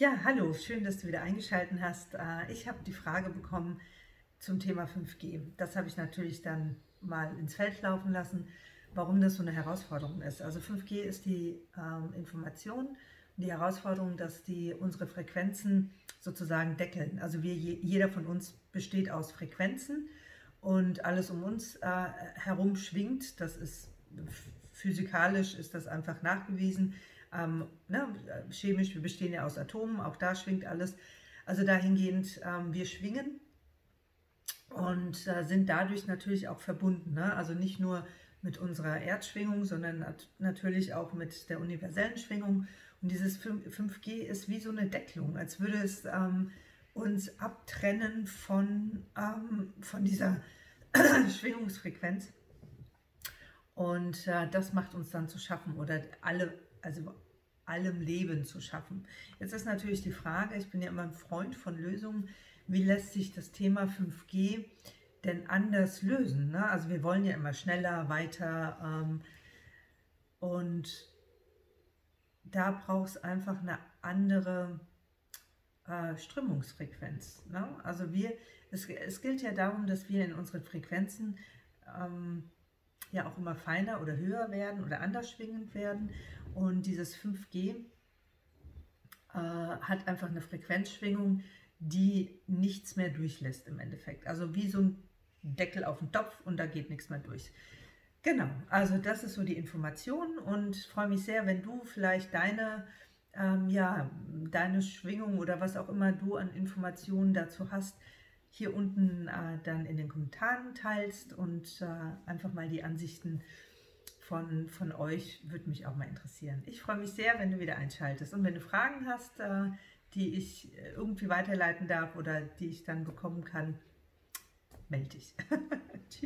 Ja, hallo, schön, dass du wieder eingeschaltet hast. Äh, ich habe die Frage bekommen zum Thema 5G. Das habe ich natürlich dann mal ins Feld laufen lassen, warum das so eine Herausforderung ist. Also 5G ist die ähm, Information die Herausforderung, dass die unsere Frequenzen sozusagen deckeln. Also wir, jeder von uns besteht aus Frequenzen und alles um uns äh, herum schwingt. Das ist physikalisch ist das einfach nachgewiesen ähm, ne, chemisch, wir bestehen ja aus Atomen, auch da schwingt alles. Also dahingehend, ähm, wir schwingen und äh, sind dadurch natürlich auch verbunden. Ne? Also nicht nur mit unserer Erdschwingung, sondern nat natürlich auch mit der universellen Schwingung. Und dieses 5G ist wie so eine Deckelung, als würde es ähm, uns abtrennen von, ähm, von dieser Schwingungsfrequenz. Und äh, das macht uns dann zu schaffen oder alle also allem Leben zu schaffen. Jetzt ist natürlich die Frage, ich bin ja immer ein Freund von Lösungen, wie lässt sich das Thema 5G denn anders lösen? Ne? Also wir wollen ja immer schneller, weiter ähm, und da braucht es einfach eine andere äh, Strömungsfrequenz. Ne? Also wir, es, es gilt ja darum, dass wir in unseren Frequenzen ähm, ja auch immer feiner oder höher werden oder anders schwingend werden. Und dieses 5G äh, hat einfach eine Frequenzschwingung, die nichts mehr durchlässt im Endeffekt. Also wie so ein Deckel auf den Topf und da geht nichts mehr durch. Genau, also das ist so die Information und freue mich sehr, wenn du vielleicht deine, ähm, ja, deine Schwingung oder was auch immer du an Informationen dazu hast, hier unten äh, dann in den Kommentaren teilst und äh, einfach mal die Ansichten von, von euch würde mich auch mal interessieren. Ich freue mich sehr, wenn du wieder einschaltest und wenn du Fragen hast, äh, die ich äh, irgendwie weiterleiten darf oder die ich dann bekommen kann, melde dich. Tschüss.